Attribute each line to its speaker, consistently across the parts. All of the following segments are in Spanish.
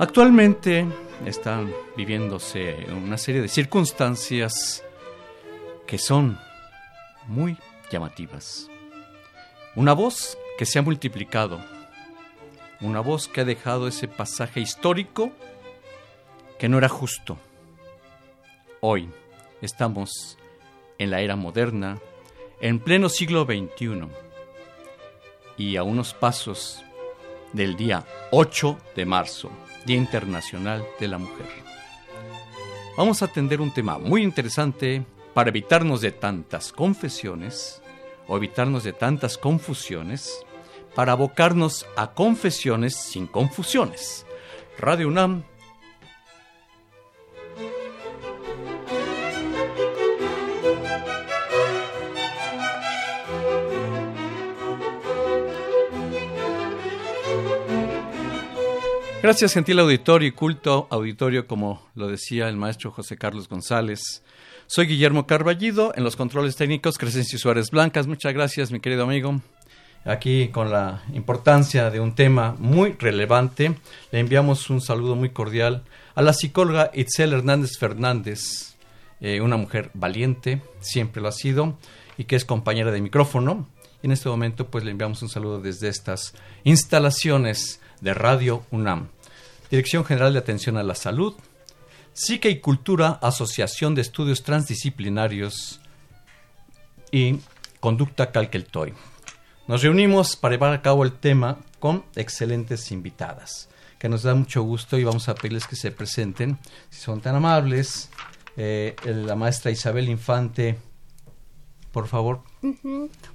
Speaker 1: Actualmente están viviéndose una serie de circunstancias que son muy llamativas. Una voz que se ha multiplicado, una voz que ha dejado ese pasaje histórico que no era justo. Hoy estamos en la era moderna, en pleno siglo XXI, y a unos pasos del día 8 de marzo Día Internacional de la Mujer. Vamos a atender un tema muy interesante para evitarnos de tantas confesiones o evitarnos de tantas confusiones, para abocarnos a confesiones sin confusiones. Radio UNAM Gracias, gentil auditorio y culto auditorio, como lo decía el maestro José Carlos González. Soy Guillermo Carballido, en los controles técnicos, Crescencio Suárez Blancas. Muchas gracias, mi querido amigo. Aquí con la importancia de un tema muy relevante, le enviamos un saludo muy cordial a la psicóloga Itzel Hernández Fernández, eh, una mujer valiente, siempre lo ha sido, y que es compañera de micrófono. En este momento, pues le enviamos un saludo desde estas instalaciones de Radio UNAM. Dirección General de Atención a la Salud, Psique y Cultura, Asociación de Estudios Transdisciplinarios y Conducta Calqueltoy. Nos reunimos para llevar a cabo el tema con excelentes invitadas, que nos da mucho gusto y vamos a pedirles que se presenten, si son tan amables. Eh, la maestra Isabel Infante, por favor.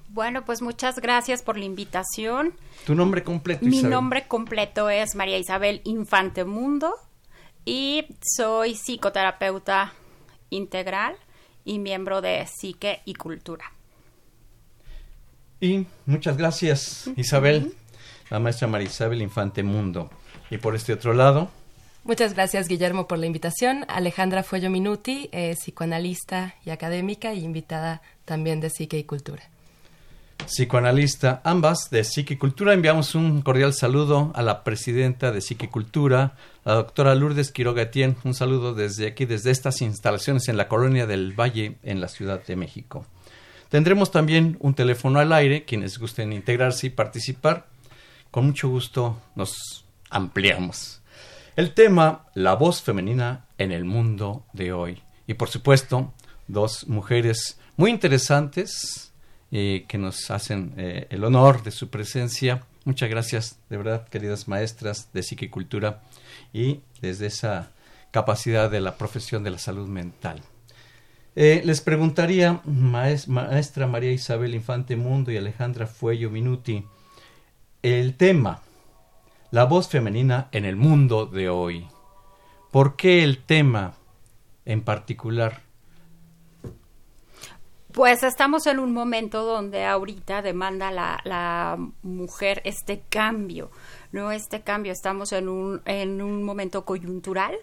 Speaker 2: Bueno, pues muchas gracias por la invitación.
Speaker 1: ¿Tu nombre completo?
Speaker 2: Mi nombre completo es María Isabel Infante Mundo y soy psicoterapeuta integral y miembro de Psique y Cultura.
Speaker 1: Y muchas gracias, Isabel, la maestra María Isabel Infante Mundo. Y por este otro lado.
Speaker 3: Muchas gracias, Guillermo, por la invitación. Alejandra Fuello Minuti, psicoanalista y académica y invitada también de Psique y Cultura
Speaker 1: psicoanalista, ambas de Psiquicultura. Enviamos un cordial saludo a la presidenta de Psiquicultura, la doctora Lourdes Quiroga Un saludo desde aquí, desde estas instalaciones en la colonia del Valle, en la Ciudad de México. Tendremos también un teléfono al aire, quienes gusten integrarse y participar. Con mucho gusto nos ampliamos. El tema, la voz femenina en el mundo de hoy. Y por supuesto, dos mujeres muy interesantes, eh, que nos hacen eh, el honor de su presencia. Muchas gracias, de verdad, queridas maestras de psiquicultura y desde esa capacidad de la profesión de la salud mental. Eh, les preguntaría, maestra María Isabel Infante Mundo y Alejandra Fuello Minuti, el tema, la voz femenina en el mundo de hoy. ¿Por qué el tema en particular
Speaker 2: pues estamos en un momento donde ahorita demanda la, la mujer este cambio, ¿no? Este cambio, estamos en un, en un momento coyuntural.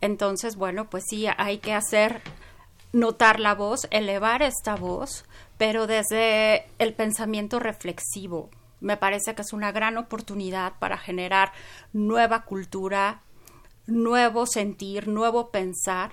Speaker 2: Entonces, bueno, pues sí, hay que hacer notar la voz, elevar esta voz, pero desde el pensamiento reflexivo. Me parece que es una gran oportunidad para generar nueva cultura, nuevo sentir, nuevo pensar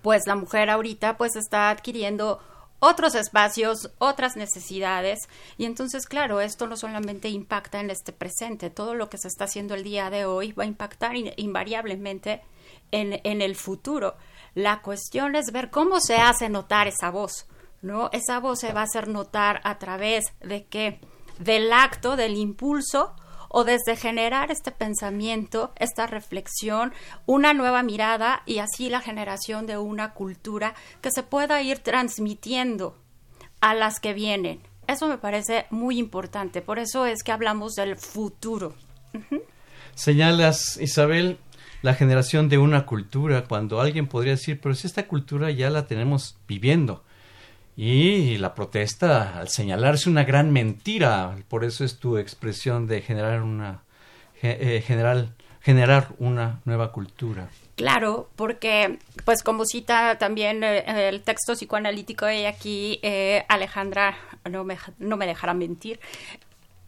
Speaker 2: pues la mujer ahorita pues está adquiriendo otros espacios, otras necesidades. Y entonces, claro, esto no solamente impacta en este presente, todo lo que se está haciendo el día de hoy va a impactar invariablemente en, en el futuro. La cuestión es ver cómo se hace notar esa voz, ¿no? Esa voz se va a hacer notar a través de qué? Del acto, del impulso o desde generar este pensamiento, esta reflexión, una nueva mirada y así la generación de una cultura que se pueda ir transmitiendo a las que vienen. Eso me parece muy importante, por eso es que hablamos del futuro.
Speaker 1: Señalas, Isabel, la generación de una cultura, cuando alguien podría decir, pero si esta cultura ya la tenemos viviendo. Y la protesta al señalarse una gran mentira, por eso es tu expresión de generar una eh, general, generar una nueva cultura.
Speaker 2: Claro, porque, pues como cita también eh, el texto psicoanalítico de aquí, eh, Alejandra no me, no me dejará mentir,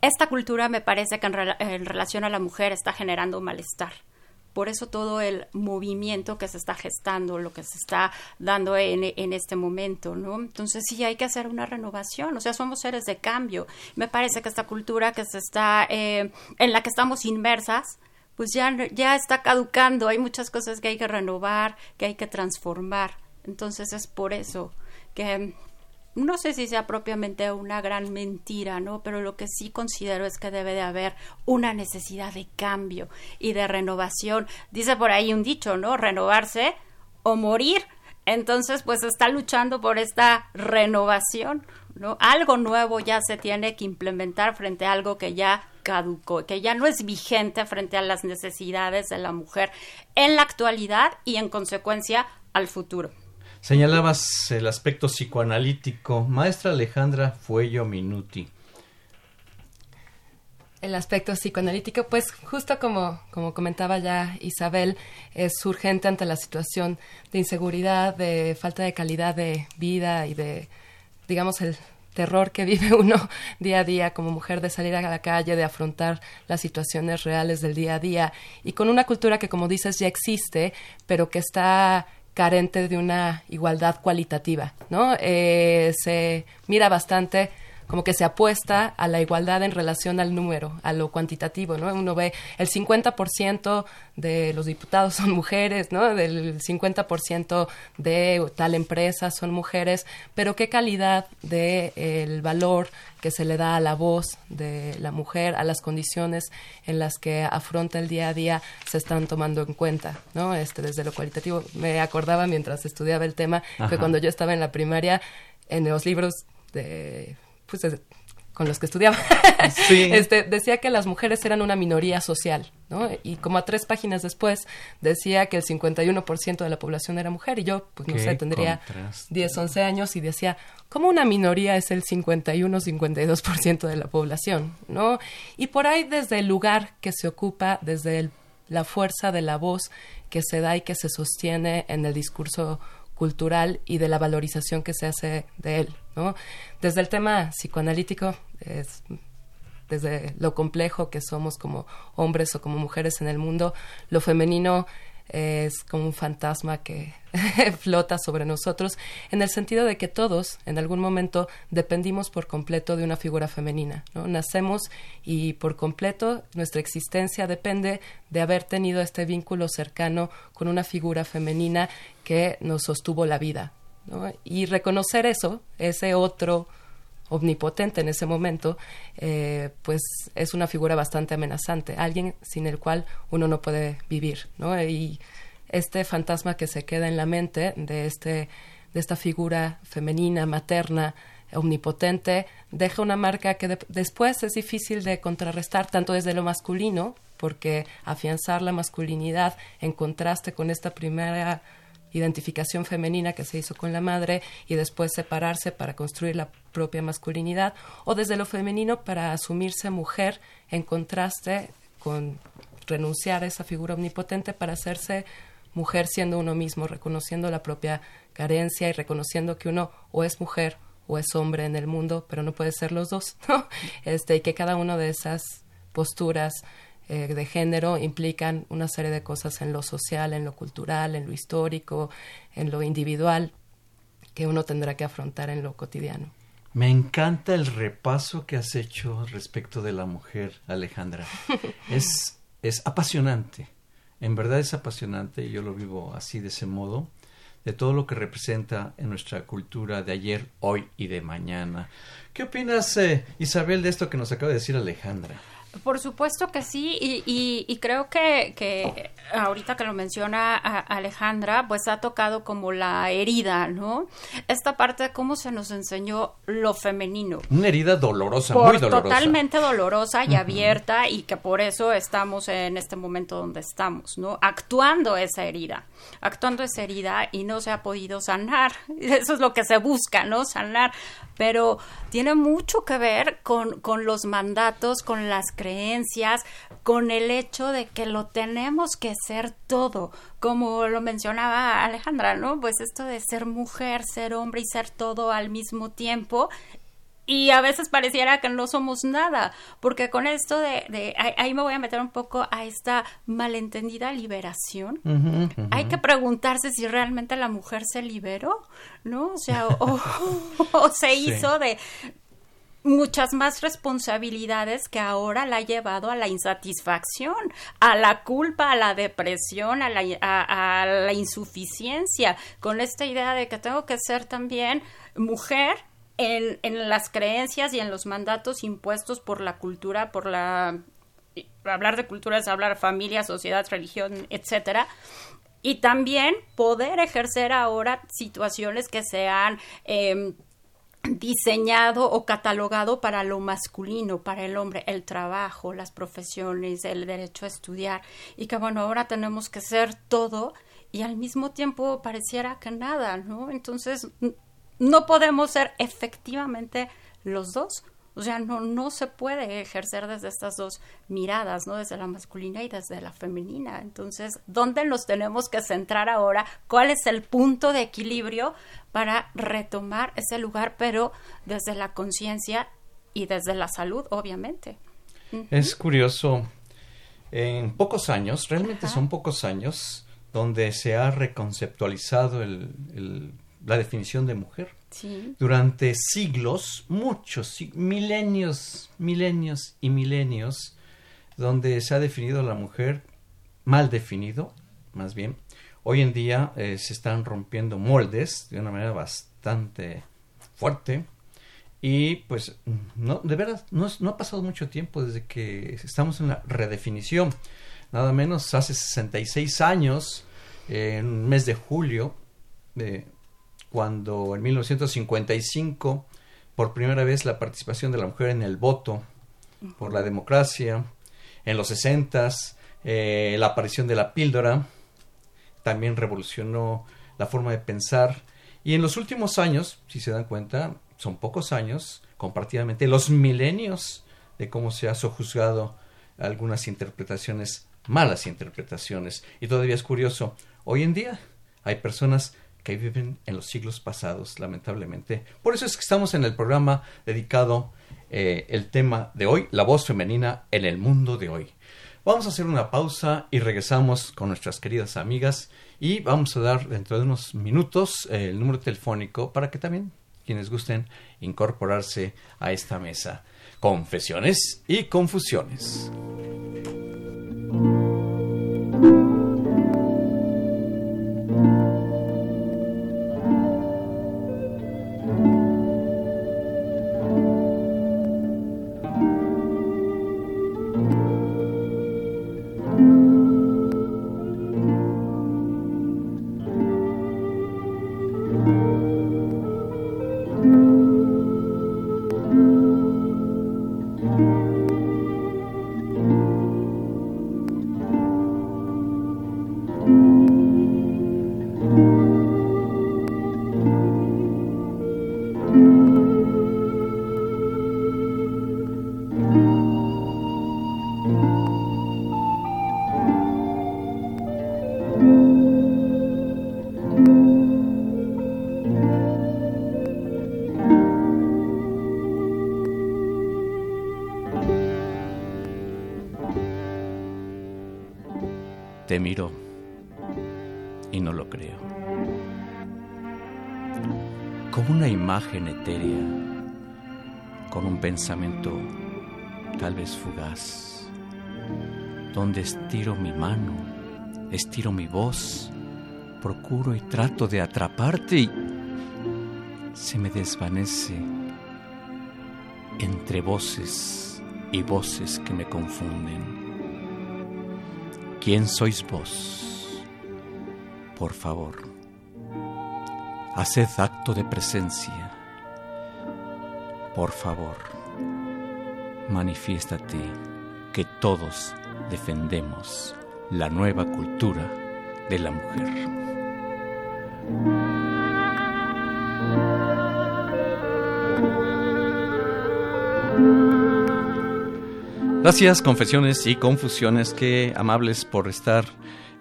Speaker 2: esta cultura me parece que en relación a la mujer está generando malestar por eso todo el movimiento que se está gestando, lo que se está dando en, este momento, ¿no? Entonces sí hay que hacer una renovación, o sea, somos seres de cambio. Me parece que esta cultura que se está, eh, en la que estamos inmersas, pues ya, ya está caducando, hay muchas cosas que hay que renovar, que hay que transformar. Entonces es por eso que no sé si sea propiamente una gran mentira, ¿no? Pero lo que sí considero es que debe de haber una necesidad de cambio y de renovación. Dice por ahí un dicho, ¿no? Renovarse o morir. Entonces, pues está luchando por esta renovación, ¿no? Algo nuevo ya se tiene que implementar frente a algo que ya caducó, que ya no es vigente frente a las necesidades de la mujer en la actualidad y en consecuencia al futuro.
Speaker 1: Señalabas el aspecto psicoanalítico. Maestra Alejandra Fuello Minuti.
Speaker 3: El aspecto psicoanalítico, pues justo como, como comentaba ya Isabel, es urgente ante la situación de inseguridad, de falta de calidad de vida y de, digamos, el terror que vive uno día a día como mujer de salir a la calle, de afrontar las situaciones reales del día a día y con una cultura que, como dices, ya existe, pero que está carente de una igualdad cualitativa, ¿no? Eh, se mira bastante como que se apuesta a la igualdad en relación al número, a lo cuantitativo, ¿no? Uno ve el 50% de los diputados son mujeres, ¿no? Del 50% de tal empresa son mujeres, pero qué calidad de el valor que se le da a la voz de la mujer, a las condiciones en las que afronta el día a día se están tomando en cuenta, ¿no? Este desde lo cualitativo me acordaba mientras estudiaba el tema que cuando yo estaba en la primaria en los libros de pues, con los que estudiaba, este, decía que las mujeres eran una minoría social, ¿no? Y como a tres páginas después decía que el 51% de la población era mujer y yo, pues no sé, tendría 10, 11 años y decía, ¿cómo una minoría es el 51, 52% de la población, ¿no? Y por ahí desde el lugar que se ocupa, desde la fuerza de la voz que se da y que se sostiene en el discurso cultural y de la valorización que se hace de él. ¿no? Desde el tema psicoanalítico, es, desde lo complejo que somos como hombres o como mujeres en el mundo, lo femenino es como un fantasma que flota sobre nosotros, en el sentido de que todos, en algún momento, dependimos por completo de una figura femenina. ¿no? Nacemos y por completo nuestra existencia depende de haber tenido este vínculo cercano con una figura femenina que nos sostuvo la vida. Y reconocer eso, ese otro omnipotente en ese momento, eh, pues es una figura bastante amenazante, alguien sin el cual uno no puede vivir, ¿no? Y este fantasma que se queda en la mente de este de esta figura femenina, materna, omnipotente, deja una marca que después es difícil de contrarrestar tanto desde lo masculino, porque afianzar la masculinidad en contraste con esta primera identificación femenina que se hizo con la madre y después separarse para construir la propia masculinidad, o desde lo femenino para asumirse mujer en contraste con renunciar a esa figura omnipotente para hacerse mujer siendo uno mismo, reconociendo la propia carencia y reconociendo que uno o es mujer o es hombre en el mundo, pero no puede ser los dos, Este, y que cada una de esas posturas eh, de género implican una serie de cosas en lo social, en lo cultural, en lo histórico, en lo individual. que uno tendrá que afrontar en lo cotidiano.
Speaker 1: Me encanta el repaso que has hecho respecto de la mujer, Alejandra. es, es apasionante, en verdad es apasionante y yo lo vivo así de ese modo, de todo lo que representa en nuestra cultura de ayer, hoy y de mañana. ¿Qué opinas, eh, Isabel, de esto que nos acaba de decir Alejandra?
Speaker 2: Por supuesto que sí, y, creo que, que, ahorita que lo menciona Alejandra, pues ha tocado como la herida, ¿no? Esta parte de cómo se nos enseñó lo femenino.
Speaker 1: Una herida dolorosa, muy dolorosa.
Speaker 2: Totalmente dolorosa y abierta, y que por eso estamos en este momento donde estamos, ¿no? Actuando esa herida, actuando esa herida y no se ha podido sanar. Eso es lo que se busca, ¿no? Sanar pero tiene mucho que ver con, con los mandatos, con las creencias, con el hecho de que lo tenemos que ser todo, como lo mencionaba Alejandra, ¿no? Pues esto de ser mujer, ser hombre y ser todo al mismo tiempo y a veces pareciera que no somos nada, porque con esto de, ahí, me voy a meter un poco a esta malentendida liberación. Hay que preguntarse si realmente la mujer se liberó, ¿no? O sea, o, se hizo de muchas más responsabilidades que ahora la ha llevado a la insatisfacción, a la culpa, a la depresión, a la, insuficiencia, con esta idea de que tengo que ser también mujer en, las creencias y en los mandatos impuestos por la cultura, por la hablar de cultura es hablar familia, sociedad, religión, etcétera. Y también poder ejercer ahora situaciones que sean eh, diseñado o catalogado para lo masculino, para el hombre, el trabajo, las profesiones, el derecho a estudiar. Y que bueno, ahora tenemos que ser todo y al mismo tiempo pareciera que nada, ¿no? Entonces, no podemos ser efectivamente los dos. O sea, no, no se puede ejercer desde estas dos miradas, ¿no? Desde la masculina y desde la femenina. Entonces, ¿dónde nos tenemos que centrar ahora? ¿Cuál es el punto de equilibrio para retomar ese lugar, pero desde la conciencia y desde la salud, obviamente?
Speaker 1: Es curioso. En pocos años, realmente son pocos años, donde se ha reconceptualizado el la definición de mujer. Durante siglos, muchos, milenios, milenios y milenios, donde se ha definido a la mujer mal definido, más bien. Hoy en día eh, se están rompiendo moldes de una manera bastante fuerte. Y pues, no, de verdad, no, no ha pasado mucho tiempo desde que estamos en la redefinición. Nada menos hace 66 años, en el mes de julio, de cuando en 1955 por primera vez la participación de la mujer en el voto por la democracia, en los 60 eh, la aparición de la píldora también revolucionó la forma de pensar y en los últimos años, si se dan cuenta, son pocos años, comparativamente los milenios de cómo se ha sojuzgado algunas interpretaciones, malas interpretaciones. Y todavía es curioso, hoy en día hay personas que viven en los siglos pasados, lamentablemente. Por eso es que estamos en el programa dedicado eh, el tema de hoy, la voz femenina en el mundo de hoy. Vamos a hacer una pausa y regresamos con nuestras queridas amigas y vamos a dar dentro de unos minutos eh, el número telefónico para que también quienes gusten incorporarse a esta mesa. Confesiones y confusiones. Miro y no lo creo. como una imagen etérea, con un pensamiento tal vez fugaz, donde estiro mi mano, estiro mi voz, procuro y trato de atraparte y se me desvanece entre voces y voces que me confunden. ¿Quién sois vos? Por favor, haced acto de presencia. Por favor, manifiéstate que todos defendemos la nueva cultura de la mujer. Gracias, confesiones y confusiones, qué amables por estar,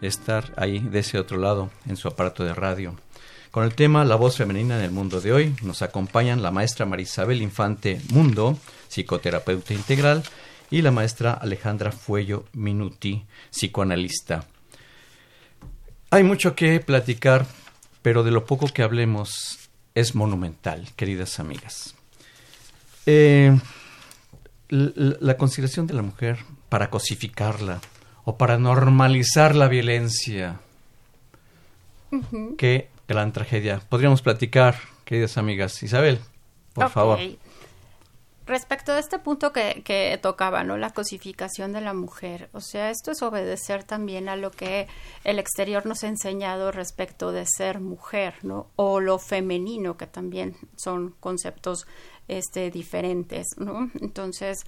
Speaker 1: estar ahí de ese otro lado en su aparato de radio. Con el tema La voz femenina en el mundo de hoy nos acompañan la maestra Marisabel Infante Mundo, psicoterapeuta integral, y la maestra Alejandra Fuello Minuti, psicoanalista. Hay mucho que platicar, pero de lo poco que hablemos es monumental, queridas amigas. Eh, la consideración de la mujer para cosificarla o para normalizar la violencia. Qué gran tragedia. Podríamos platicar, queridas amigas. Isabel, por favor.
Speaker 2: Respecto a este punto que, que, tocaba, ¿no? La cosificación de la mujer. O sea, esto es obedecer también a lo que el exterior nos ha enseñado respecto de ser mujer, ¿no? O lo femenino, que también son conceptos este, diferentes, ¿no? Entonces,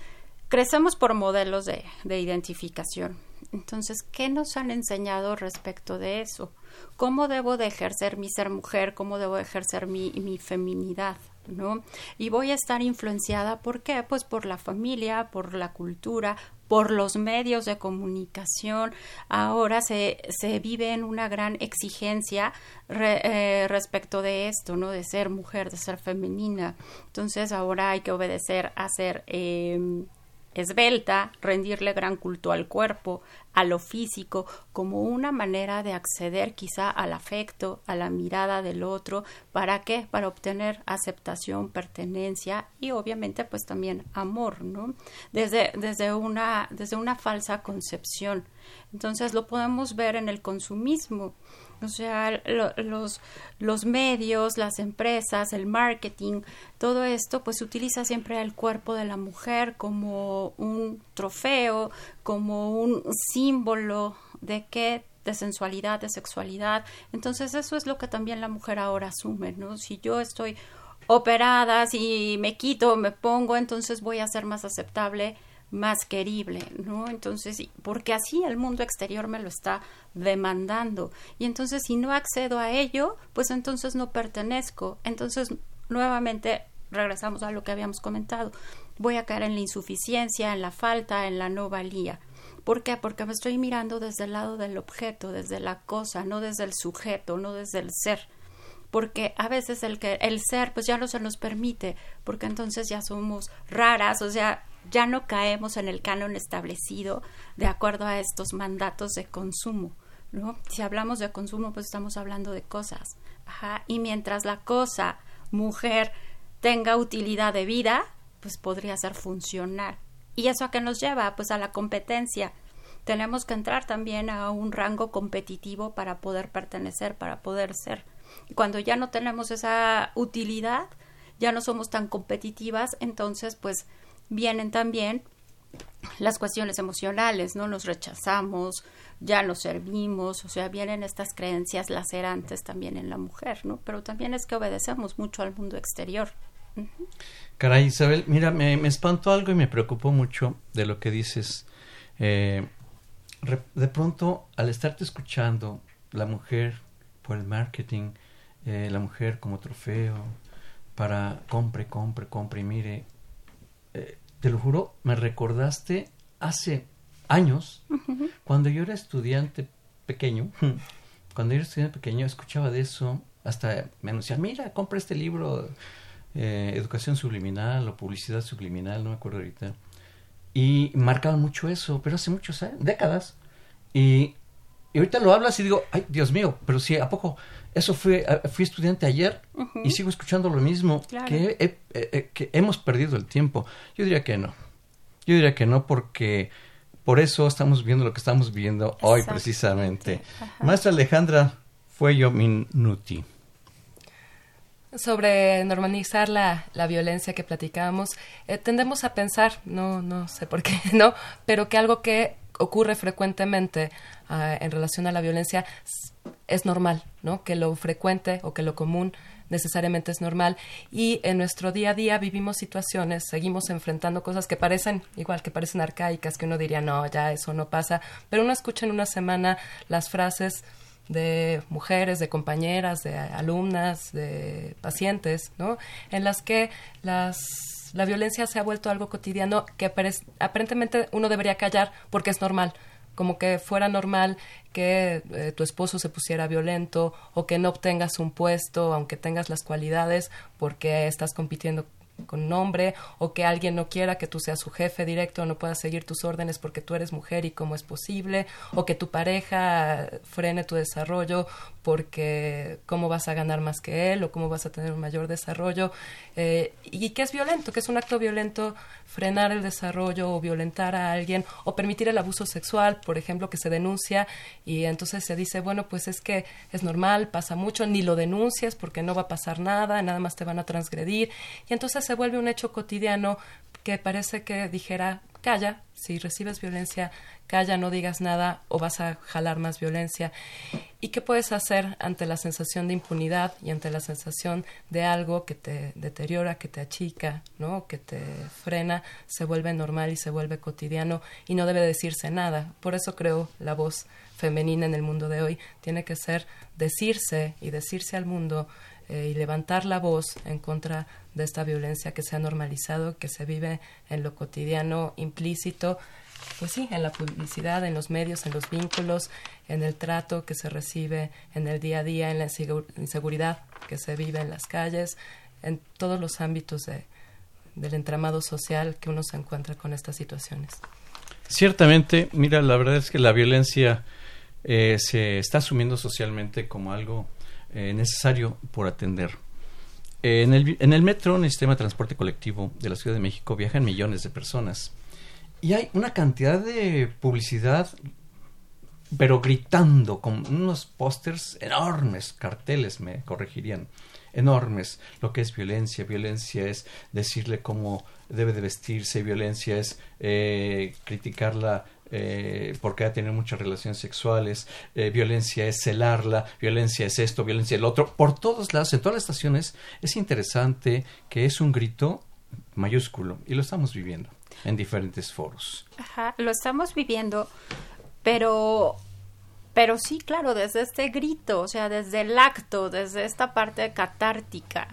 Speaker 2: crecemos por modelos de, de identificación. Entonces, ¿qué nos han enseñado respecto de eso? ¿Cómo debo de ejercer mi ser mujer? ¿Cómo debo de ejercer mi, mi feminidad? ¿No? Y voy a estar influenciada, ¿por qué? Pues por la familia, por la cultura, por los medios de comunicación. Ahora se, se vive en una gran exigencia eh, respecto de esto, ¿no? De ser mujer, de ser femenina. Entonces ahora hay que obedecer a ser em, esbelta, rendirle gran culto al cuerpo, a lo físico, como una manera de acceder quizá al afecto, a la mirada del otro, ¿para qué? Para obtener aceptación, pertenencia y obviamente pues también amor, ¿no? Desde, desde, una, desde una falsa concepción. Entonces lo podemos ver en el consumismo o sea, los, los medios, las empresas, el marketing, todo esto pues utiliza siempre el cuerpo de la mujer como un trofeo, como un símbolo de qué de sensualidad, de sexualidad. Entonces eso es lo que también la mujer ahora asume, ¿no? Si yo estoy operada, si me quito, me pongo, entonces voy a ser más aceptable más querible, ¿no? Entonces, porque así el mundo exterior me lo está demandando. Y entonces, si no accedo a ello, pues entonces no pertenezco. Entonces, nuevamente regresamos a lo que habíamos comentado. Voy a caer en la insuficiencia, en la falta, en la no valía. ¿Por qué? Porque me estoy mirando desde el lado del objeto, desde la cosa, no desde el sujeto, no desde el ser porque a veces el que el ser pues ya no se nos permite porque entonces ya somos raras o sea ya no caemos en el canon establecido de acuerdo a estos mandatos de consumo ¿no? si hablamos de consumo pues estamos hablando de cosas Ajá. y mientras la cosa mujer tenga utilidad de vida pues podría ser funcional y eso a qué nos lleva pues a la competencia tenemos que entrar también a un rango competitivo para poder pertenecer para poder ser cuando ya no tenemos esa utilidad, ya no somos tan competitivas, entonces pues vienen también las cuestiones emocionales, ¿no? Nos rechazamos, ya nos servimos, o sea, vienen estas creencias lacerantes también en la mujer, ¿no? Pero también es que obedecemos mucho al mundo exterior.
Speaker 1: Caray, Isabel, mira, me, me espantó algo y me preocupó mucho de lo que dices. Eh, de pronto, al estarte escuchando, la mujer por el marketing, eh, la mujer como trofeo para compre, compre, compre y mire. Eh, te lo juro, me recordaste hace años, cuando yo era estudiante pequeño, cuando yo era estudiante pequeño, escuchaba de eso, hasta me anunciaban, mira, compra este libro, eh, Educación Subliminal o Publicidad Subliminal, no me acuerdo ahorita. Y marcaban mucho eso, pero hace muchos años, décadas. Y Y ahorita lo hablas y digo, ay, Dios mío, pero sí, ¿a poco? Eso fue, fui estudiante ayer y sigo escuchando lo mismo, que, que hemos perdido el tiempo. Yo diría que no. Yo diría que no porque por eso estamos viendo lo que estamos viendo hoy precisamente. Maestra Alejandra Fuello Minuti
Speaker 3: sobre normalizar la, la violencia que platicábamos, eh, tendemos a pensar, no, no sé por qué, ¿no? Pero que algo que ocurre frecuentemente ah, en relación a la violencia es normal, ¿no? Que lo frecuente o que lo común necesariamente es normal y en nuestro día a día vivimos situaciones, seguimos enfrentando cosas que parecen igual, que parecen arcaicas, que uno diría, no, ya eso no pasa, pero uno escucha en una semana las frases de mujeres, de compañeras, de alumnas, de pacientes, ¿no? En las que las la violencia se ha vuelto algo cotidiano que aparentemente uno debería callar porque es normal, como que fuera normal que eh, tu esposo se pusiera violento o que no obtengas un puesto aunque tengas las cualidades porque estás compitiendo con nombre o que alguien no quiera que tú seas su jefe directo no pueda seguir tus órdenes porque tú eres mujer y cómo es posible o que tu pareja frene tu desarrollo porque cómo vas a ganar más que él o cómo vas a tener un mayor desarrollo eh, y que es violento, que es un acto violento frenar el desarrollo o violentar a alguien o permitir el abuso sexual, por ejemplo, que se denuncia y entonces se dice, bueno, pues es que es normal, pasa mucho, ni lo denuncias porque no va a pasar nada, nada más te van a transgredir y entonces se vuelve un hecho cotidiano que parece que dijera, calla, si recibes violencia, calla, no digas nada o vas a jalar más violencia. ¿Y qué puedes hacer ante la sensación de impunidad y ante la sensación de algo que te deteriora, que te achica, ¿no? que te frena, se vuelve normal y se vuelve cotidiano y no debe decirse nada. Por eso creo la voz femenina en el mundo de hoy tiene que ser decirse y decirse al mundo eh, y levantar la voz en contra de esta violencia que se ha normalizado, que se vive en lo cotidiano implícito, pues sí, en la publicidad, en los medios, en los vínculos, en el trato que se recibe en el día a día, en la inseguridad que se vive en las calles, en todos los ámbitos de, del entramado social que uno se encuentra con estas situaciones.
Speaker 1: Ciertamente, mira, la verdad es que la violencia eh, se está asumiendo socialmente como algo eh, necesario por atender. En, el, en el metro, en el sistema de transporte colectivo de la Ciudad de México, viajan millones de personas. Y hay una cantidad de publicidad, pero gritando, con unos pósters enormes, carteles, me corregirían, enormes. Lo que es violencia, violencia es decirle cómo debe de vestirse, violencia es eh, criticarla eh, porque ha tenido muchas relaciones sexuales, eh, violencia es celarla, violencia es esto, violencia es el otro. Por todos lados, en todas las estaciones, es interesante que es un grito mayúsculo y lo estamos viviendo en diferentes foros.
Speaker 2: Ajá, lo estamos viviendo, pero pero sí, claro, desde este grito, o sea, desde el acto, desde esta parte catártica,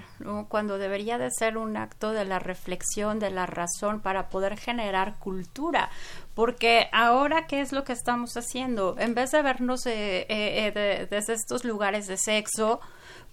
Speaker 2: cuando debería de ser un acto de la reflexión, de la razón para poder generar cultura. Porque ahora, ¿qué es lo que estamos haciendo? En vez de vernos eh, eh, eh, desde estos lugares de sexo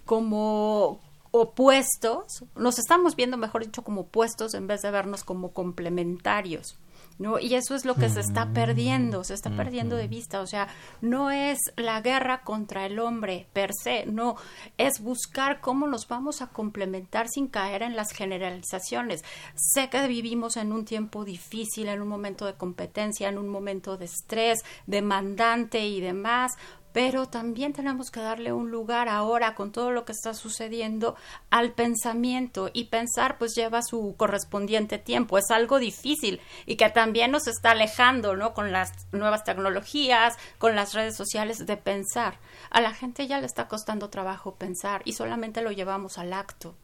Speaker 2: como opuestos, nos estamos viendo, mejor dicho, como opuestos en vez de vernos como complementarios. ¿no? Y eso es lo que se está perdiendo, se está perdiendo de vista, o sea, no es la guerra contra el hombre per se, no, es buscar cómo nos vamos a complementar sin caer en las generalizaciones. Sé que vivimos en un tiempo difícil, en un momento de competencia, en un momento de estrés, demandante y demás, pero también tenemos que darle un lugar ahora con todo lo que está sucediendo al pensamiento y pensar pues lleva su correspondiente tiempo, es algo difícil y que también nos está alejando, ¿no? Con las nuevas tecnologías, con las redes sociales de pensar. A la gente ya le está costando trabajo pensar y solamente lo llevamos al acto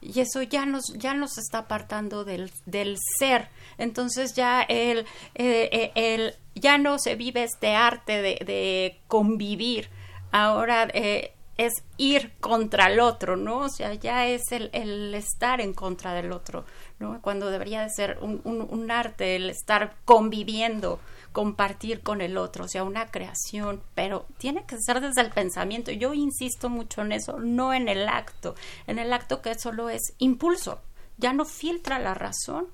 Speaker 2: y eso ya nos ya nos está apartando del, del ser entonces ya el, eh, eh, el, ya no se vive este arte de, de convivir ahora eh, es ir contra el otro, ¿no? O sea, ya es el, el, estar en contra del otro, ¿no? Cuando debería de ser un, un, un arte, el estar conviviendo compartir con el otro, o sea, una creación, pero tiene que ser desde el pensamiento. Yo insisto mucho en eso, no en el acto, en el acto que solo es impulso, ya no filtra la razón.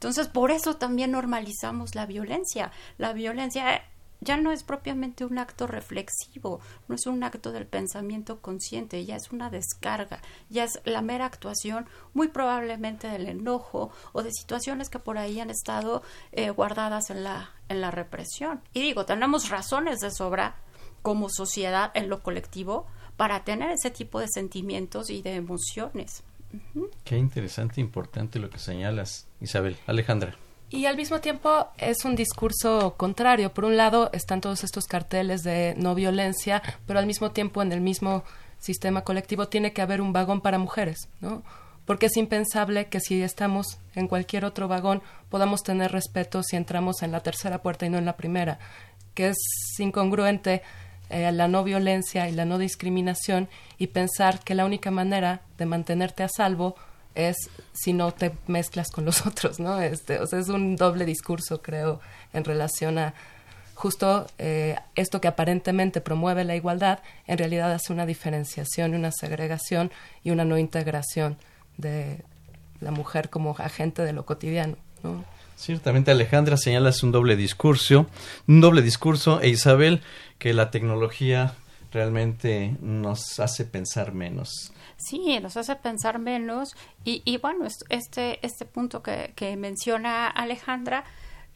Speaker 2: Entonces, por eso también normalizamos la violencia. La violencia ya no es propiamente un acto reflexivo, no es un acto del pensamiento consciente, ya es una descarga, ya es la mera actuación muy probablemente del enojo o de situaciones que por ahí han estado eh, guardadas en la, en la represión. Y digo, tenemos razones de sobra como sociedad en lo colectivo para tener ese tipo de sentimientos y de emociones.
Speaker 1: Qué interesante, importante lo que señalas, Isabel. Alejandra.
Speaker 3: Y al mismo tiempo es un discurso contrario. Por un lado están todos estos carteles de no violencia, pero al mismo tiempo en el mismo sistema colectivo tiene que haber un vagón para mujeres, ¿no? Porque es impensable que si estamos en cualquier otro vagón podamos tener respeto si entramos en la tercera puerta y no en la primera, que es incongruente eh, la no violencia y la no discriminación y pensar que la única manera de mantenerte a salvo es si no te mezclas con los otros, ¿no? Este, o sea, es un doble discurso, creo, en relación a justo eh, esto que aparentemente promueve la igualdad, en realidad hace una diferenciación, una segregación y una no integración de la mujer como agente de lo cotidiano, ¿no?
Speaker 1: Ciertamente, Alejandra señalas un doble discurso, un doble discurso, e Isabel, que la tecnología realmente nos hace pensar menos.
Speaker 2: Sí, nos hace pensar menos y, y bueno, este, este punto que, que menciona Alejandra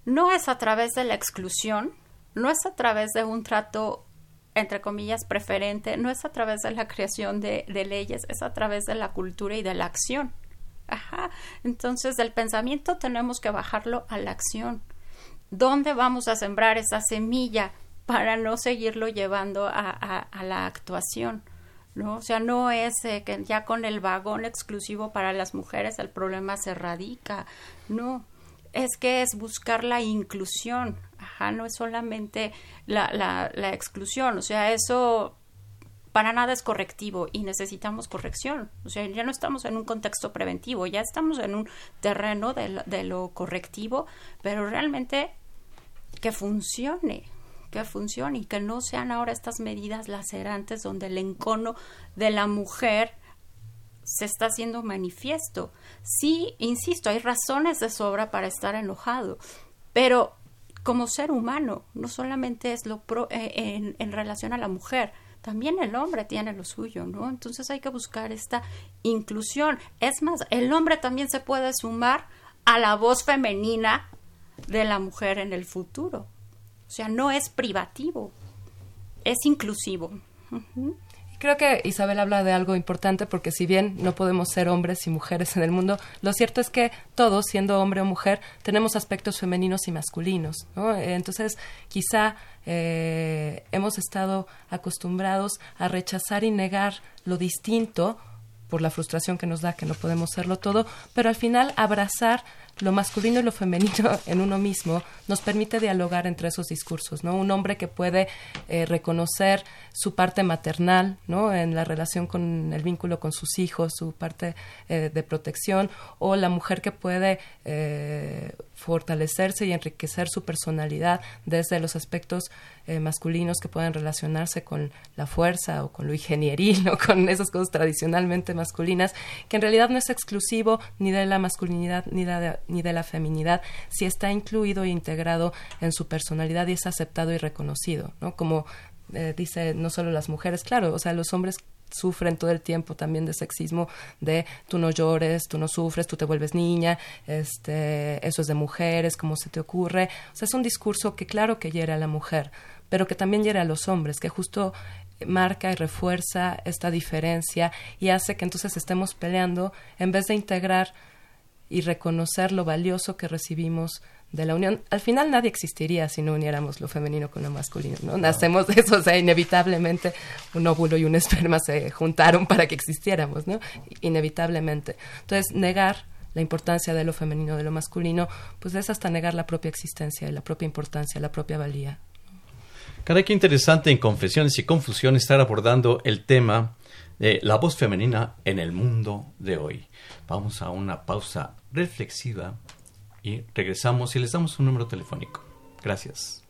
Speaker 2: no es a través de la exclusión, no es a través de un trato entre comillas, preferente, no es a través de la creación de, leyes, es a través de la cultura y de la acción. Ajá. Entonces, del pensamiento tenemos que bajarlo a la acción. ¿Dónde vamos a sembrar esa semilla para no seguirlo llevando a, la actuación? ¿no? O sea, no es eh, que ya con el vagón exclusivo para las mujeres el problema se radica, no, es que es buscar la inclusión, ajá, no es solamente la, la, la exclusión, o sea, eso para nada es correctivo y necesitamos corrección. O sea, ya no estamos en un contexto preventivo, ya estamos en un terreno de lo, correctivo, pero realmente que funcione, que funcione y que no sean ahora estas medidas lacerantes donde el encono de la mujer se está haciendo manifiesto. Sí, insisto, hay razones de sobra para estar enojado, pero como ser humano, no solamente es lo pro, eh, en relación a la mujer, también el hombre tiene lo suyo, ¿no? Entonces hay que buscar esta inclusión. Es más, el hombre también se puede sumar a la voz femenina de la mujer en el futuro. O sea, no es privativo, es inclusivo.
Speaker 3: Creo que Isabel habla de algo importante porque si bien no podemos ser hombres y mujeres en el mundo, lo cierto es que todos, siendo hombre o mujer, tenemos aspectos femeninos y masculinos. ¿no? Entonces, quizá eh, hemos estado acostumbrados a rechazar y negar lo distinto por la frustración que nos da que no podemos serlo todo, pero al final abrazar lo masculino y lo femenino en uno mismo nos permite dialogar entre esos discursos, ¿no? Un hombre que puede eh, reconocer su parte maternal, ¿no? En la relación con el vínculo con sus hijos, su parte eh, de protección, o la mujer que puede eh, fortalecerse y enriquecer su personalidad desde los aspectos eh, masculinos que pueden relacionarse con la fuerza o con lo ingenieril o con esas cosas tradicionalmente masculinas, que en realidad no es exclusivo ni de la masculinidad ni de, ni de la feminidad, si está incluido e integrado en su personalidad y es aceptado y reconocido, ¿no? Como eh, dice no solo las mujeres, claro, o sea, los hombres sufren todo el tiempo también de sexismo de tú no llores, tú no sufres, tú te vuelves niña, este, eso es de mujeres, ¿cómo se te ocurre? O sea, es un discurso que claro que hiere a la mujer, pero que también hiere a los hombres, que justo marca y refuerza esta diferencia y hace que entonces estemos peleando en vez de integrar y reconocer lo valioso que recibimos de la unión. Al final nadie existiría si no uniéramos lo femenino con lo masculino, ¿no? Nacemos de eso, o sea, inevitablemente un óvulo y un esperma se juntaron para que existiéramos, ¿no? Inevitablemente. Entonces, negar la importancia de lo femenino, de lo masculino, pues es hasta negar la propia existencia y la propia importancia, la propia valía.
Speaker 1: Caray, qué interesante en Confesiones y Confusión estar abordando el tema de la voz femenina en el mundo de hoy. Vamos a una pausa reflexiva y regresamos y les damos un número telefónico. Gracias.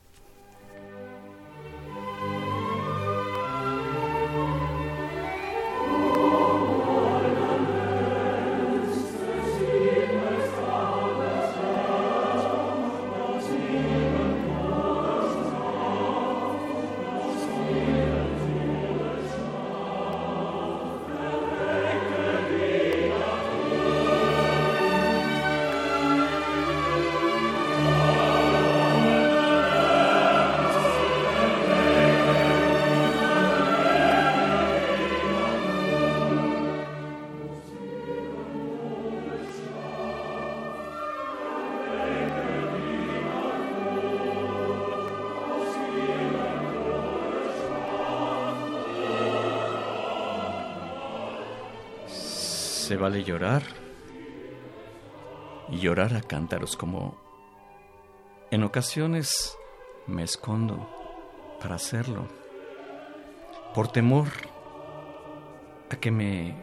Speaker 1: Vale llorar y llorar a cántaros como en ocasiones me escondo para hacerlo, por temor a que me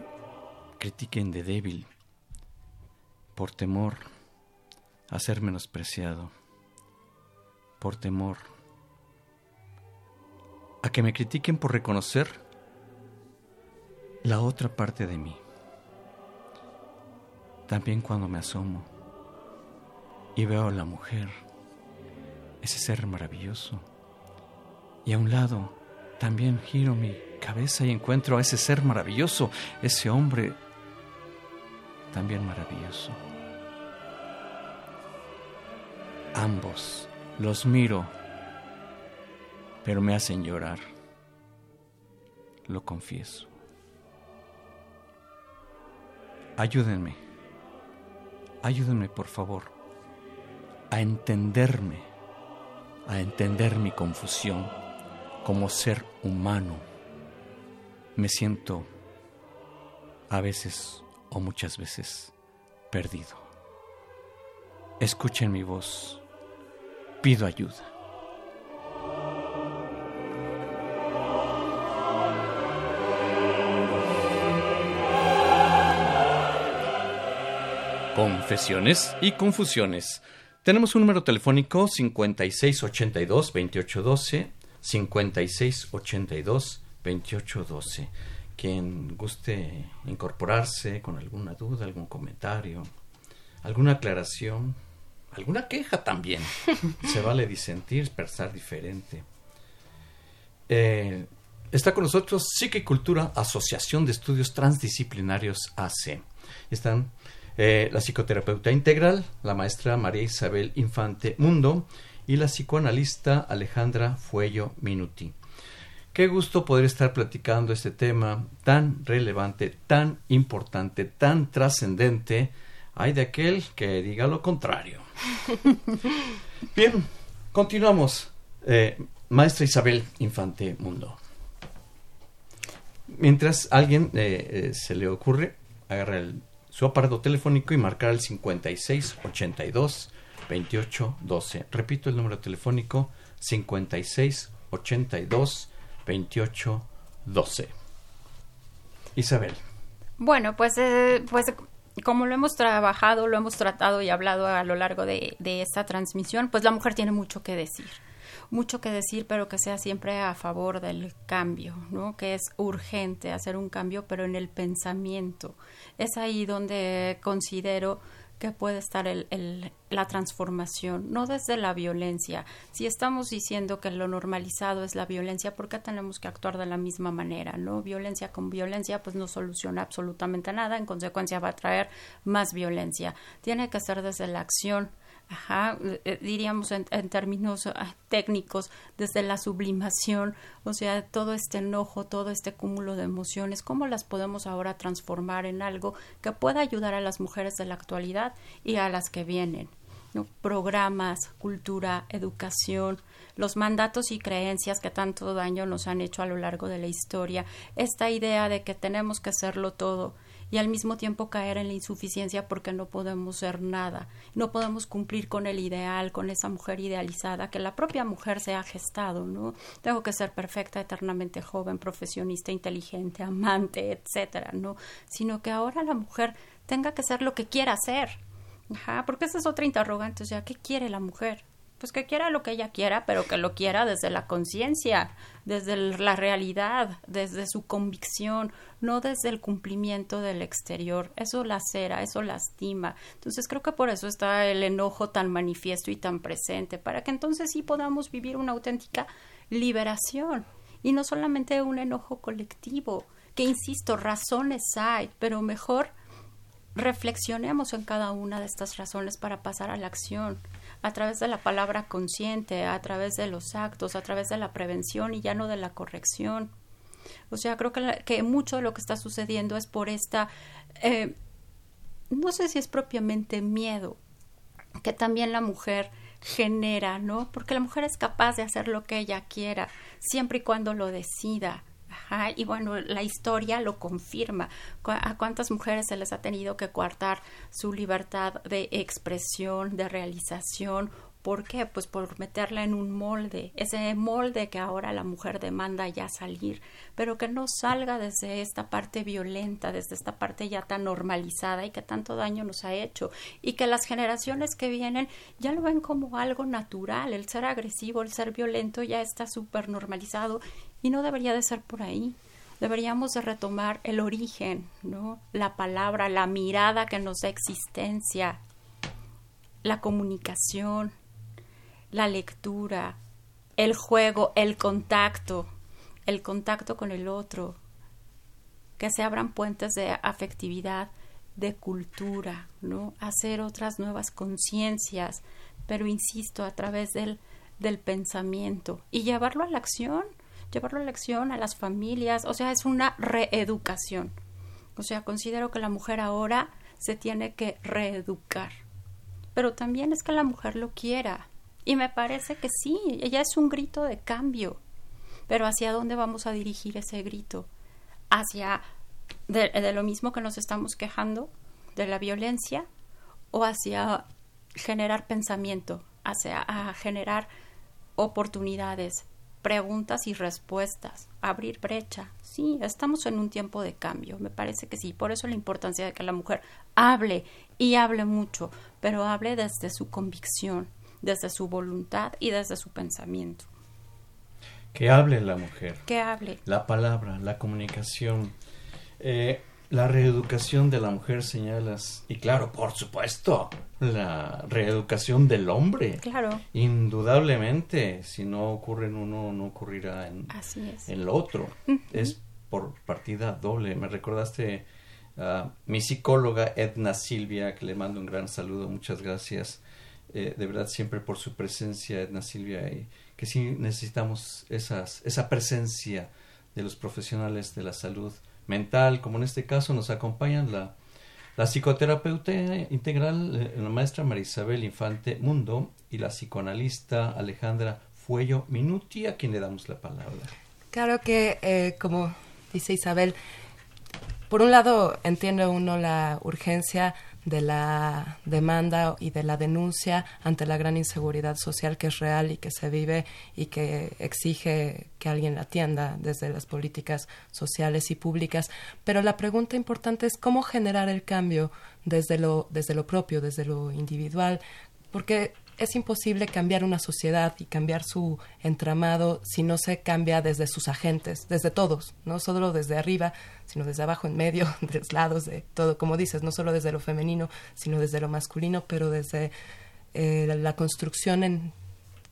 Speaker 1: critiquen de débil, por temor a ser menospreciado, por temor a que me critiquen por reconocer la otra parte de mí. También cuando me asomo y veo a la mujer, ese ser maravilloso, y a un lado también giro mi cabeza y encuentro a ese ser maravilloso, ese hombre también maravilloso. Ambos los miro, pero me hacen llorar. Lo confieso. Ayúdenme, ayúdenme por favor a entenderme, a entender mi confusión como ser humano. Me siento a veces o muchas veces perdido. Escuchen mi voz, pido ayuda. Confesiones y confusiones. Tenemos un número telefónico 5682-2812, 5682-2812. Quien guste incorporarse con alguna duda, algún comentario, alguna aclaración, alguna queja también. Se vale disentir, pensar diferente. Eh, está con nosotros Psiquicultura, Asociación de Estudios Transdisciplinarios AC. Están eh, la psicoterapeuta integral, la maestra María Isabel Infante Mundo y la psicoanalista Alejandra Fuello Minuti. Qué gusto poder estar platicando este tema tan relevante, tan importante, tan trascendente. Hay de aquel que diga lo contrario. Bien, continuamos. Eh, maestra Isabel Infante Mundo. Mientras alguien eh, se le ocurre, agarra el su aparato telefónico y marcar el 56 82 28 12. Repito el número telefónico 56 82 28 12. Isabel.
Speaker 2: Bueno, pues, eh, pues como lo hemos trabajado, lo hemos tratado y hablado a lo largo de, de esta transmisión, pues la mujer tiene mucho que decir mucho que decir, pero que sea siempre a favor del cambio, ¿no? Que es urgente hacer un cambio, pero en el pensamiento. Es ahí donde considero que puede estar el, la transformación, no desde la violencia. Si estamos diciendo que lo normalizado es la violencia, ¿por qué tenemos que actuar de la misma manera? ¿no? Violencia con violencia pues no soluciona absolutamente nada, en consecuencia va a traer más violencia. Tiene que ser desde la acción, ajá, eh, diríamos en, términos ah, técnicos, desde la sublimación, o sea, todo este enojo, todo este cúmulo de emociones, cómo las podemos ahora transformar en algo que pueda ayudar a las mujeres de la actualidad y a las que vienen. Programas, cultura, educación, los mandatos y creencias que tanto daño nos han hecho a lo largo de la historia, esta idea de que tenemos que hacerlo todo, y al mismo tiempo caer en la insuficiencia porque no podemos ser nada, no podemos cumplir con el ideal, con esa mujer idealizada que la propia mujer se ha gestado, ¿no? Tengo que ser perfecta, eternamente joven, profesionista, inteligente, amante, etcétera, ¿no? Sino que ahora la mujer tenga que ser lo que quiera ser. Ajá, porque esa es otra interrogante, o sea, ¿qué quiere la mujer? Pues que quiera lo que ella quiera, pero que lo quiera desde la conciencia, desde la realidad, desde su convicción, no desde el cumplimiento del exterior. Eso lacera, eso lastima. Entonces creo que por eso está el enojo tan manifiesto y tan presente, para que entonces sí podamos vivir una auténtica liberación y no solamente un enojo colectivo, que insisto, razones hay, pero mejor reflexionemos en cada una de estas razones para pasar a la acción a través de la palabra consciente, a través de los actos, a través de la prevención y ya no de la corrección. O sea, creo que, que mucho de lo que está sucediendo es por esta, eh, no sé si es propiamente miedo, que también la mujer genera, ¿no? Porque la mujer es capaz de hacer lo que ella quiera, siempre y cuando lo decida. Y bueno, la historia lo confirma. ¿A cuántas mujeres se les ha tenido que coartar su libertad de expresión, de realización ¿Por qué? Pues por meterla en un molde, ese molde que ahora la mujer demanda ya salir, pero que no salga desde esta parte violenta, desde esta parte ya tan normalizada y que tanto daño nos ha hecho, y que las generaciones que vienen ya lo ven como algo natural, el ser agresivo, el ser violento ya está súper normalizado y no debería de ser por ahí. Deberíamos de retomar el origen, ¿no? La palabra, la mirada que nos da existencia, la comunicación, la lectura, el juego, el contacto, el contacto con el otro, que se abran puentes de afectividad, de cultura, ¿no? Hacer otras nuevas conciencias, pero insisto, a través del, del pensamiento y llevarlo a la acción, llevarlo a la acción a las familias, o sea, es una reeducación. O sea, considero que la mujer ahora se tiene que reeducar. Pero también es que la mujer lo quiera, y me parece que sí, ella es un grito de cambio. Pero ¿hacia dónde vamos a dirigir ese grito? ¿Hacia de, lo mismo que nos estamos quejando, de la violencia? ¿O hacia generar pensamiento, hacia generar oportunidades, preguntas y respuestas, abrir brecha? Sí, estamos en un tiempo de cambio, me parece que sí. Por eso la importancia de que la mujer hable y hable mucho, pero hable desde su convicción, desde su voluntad y desde su pensamiento.
Speaker 1: Que hable la mujer.
Speaker 2: Que hable.
Speaker 1: La palabra, la comunicación. Eh, la reeducación de la mujer señalas. Y claro, por supuesto, la reeducación del hombre.
Speaker 2: Claro.
Speaker 1: Indudablemente, si no ocurre en uno, no ocurrirá en, el otro. Es por partida doble. Me recordaste a mi psicóloga Edna Silvia, que le mando un gran saludo, muchas gracias. Eh, de verdad siempre por su presencia, Edna Silvia, y que sí necesitamos esas, esa presencia de los profesionales de la salud mental, como en este caso nos acompañan la, la psicoterapeuta integral, eh, la maestra Marisabel Infante Mundo y la psicoanalista Alejandra Fuello Minuti, a quien le damos la palabra.
Speaker 3: Claro que, eh, como dice Isabel, por un lado entiende uno la urgencia de la demanda y de la denuncia ante la gran inseguridad social que es real y que se vive y que exige que alguien la atienda desde las políticas sociales y públicas. Pero la pregunta importante es cómo generar el cambio desde lo, desde lo propio, desde lo individual, porque es imposible cambiar una sociedad y cambiar su entramado si no se cambia desde sus agentes, desde todos, no solo desde arriba, sino desde abajo, en medio, de los lados, de todo, como dices, no solo desde lo femenino, sino desde lo masculino, pero desde eh, la construcción en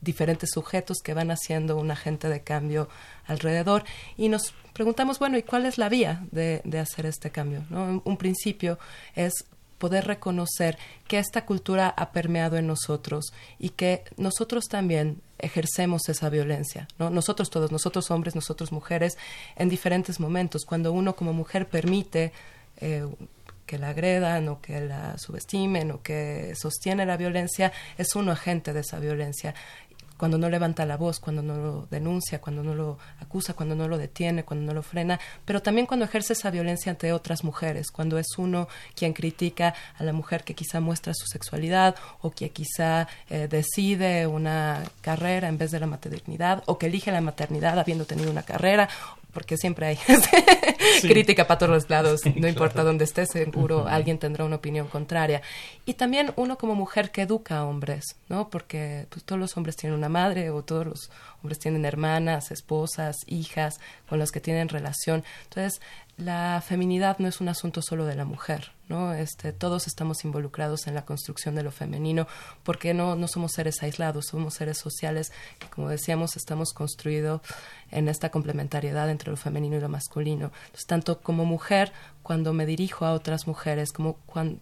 Speaker 3: diferentes sujetos que van haciendo un agente de cambio alrededor y nos preguntamos, bueno, ¿y cuál es la vía de, de hacer este cambio? ¿no? Un principio es poder reconocer que esta cultura ha permeado en nosotros y que nosotros también ejercemos esa violencia, ¿no? Nosotros todos, nosotros hombres, nosotros mujeres, en diferentes momentos, cuando uno como mujer permite eh, que la agredan o que la subestimen o que sostiene la violencia, es uno agente de esa violencia cuando no levanta la voz, cuando no lo denuncia, cuando no lo acusa, cuando no lo detiene, cuando no lo frena, pero también cuando ejerce esa violencia ante otras mujeres, cuando es uno quien critica a la mujer que quizá muestra su sexualidad o que quizá eh, decide una carrera en vez de la maternidad o que elige la maternidad habiendo tenido una carrera porque siempre hay crítica para todos los lados, no importa dónde esté, seguro alguien tendrá una opinión contraria. Y también uno como mujer que educa a hombres, ¿no? Porque pues, todos los hombres tienen una madre o todos los hombres tienen hermanas, esposas, hijas con las que tienen relación. Entonces, la feminidad no es un asunto solo de la mujer, ¿no? Este, todos estamos involucrados en la construcción de lo femenino, porque no, no somos seres aislados, somos seres sociales que, como decíamos, estamos construidos en esta complementariedad entre lo femenino y lo masculino. Entonces, tanto como mujer, cuando me dirijo a otras mujeres, como cuando,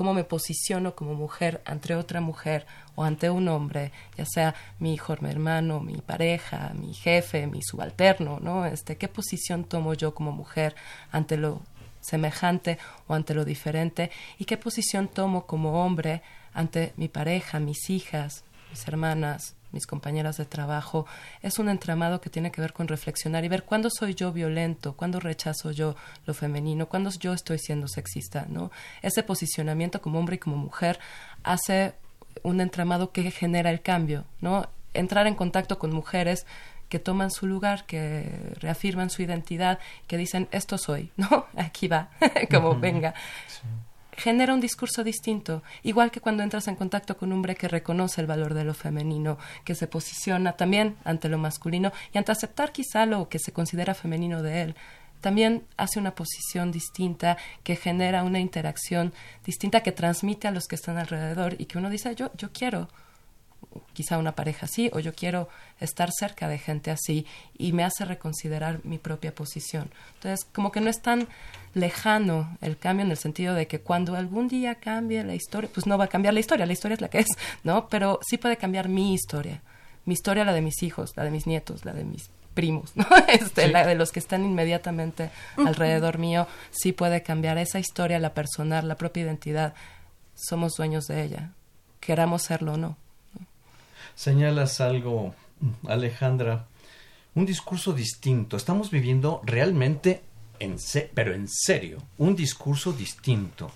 Speaker 3: cómo me posiciono como mujer ante otra mujer o ante un hombre, ya sea mi hijo, mi hermano, mi pareja, mi jefe, mi subalterno, ¿no? Este, ¿qué posición tomo yo como mujer ante lo semejante o ante lo diferente y qué posición tomo como hombre ante mi pareja, mis hijas, mis hermanas, mis compañeras de trabajo, es un entramado que tiene que ver con reflexionar y ver cuándo soy yo violento, cuándo rechazo yo lo femenino, cuándo yo estoy siendo sexista, ¿no? Ese posicionamiento como hombre y como mujer hace un entramado que genera el cambio, ¿no? Entrar en contacto con mujeres que toman su lugar, que reafirman su identidad, que dicen esto soy, ¿no? Aquí va, como venga genera un discurso distinto, igual que cuando entras en contacto con un hombre que reconoce el valor de lo femenino, que se posiciona también ante lo masculino y ante aceptar quizá lo que se considera femenino de él. También hace una posición distinta que genera una interacción distinta que transmite a los que están alrededor y que uno dice yo yo quiero quizá una pareja así o yo quiero estar cerca de gente así y me hace reconsiderar mi propia posición. Entonces, como que no es tan lejano el cambio en el sentido de que cuando algún día cambie la historia, pues no va a cambiar la historia, la historia es la que es, ¿no? Pero sí puede cambiar mi historia, mi historia, la de mis hijos, la de mis nietos, la de mis primos, ¿no? Este, la de los que están inmediatamente alrededor mío, sí puede cambiar esa historia, la personal, la propia identidad. Somos dueños de ella, queramos serlo o no
Speaker 1: señalas algo, Alejandra, un discurso distinto. Estamos viviendo realmente, en pero en serio, un discurso distinto,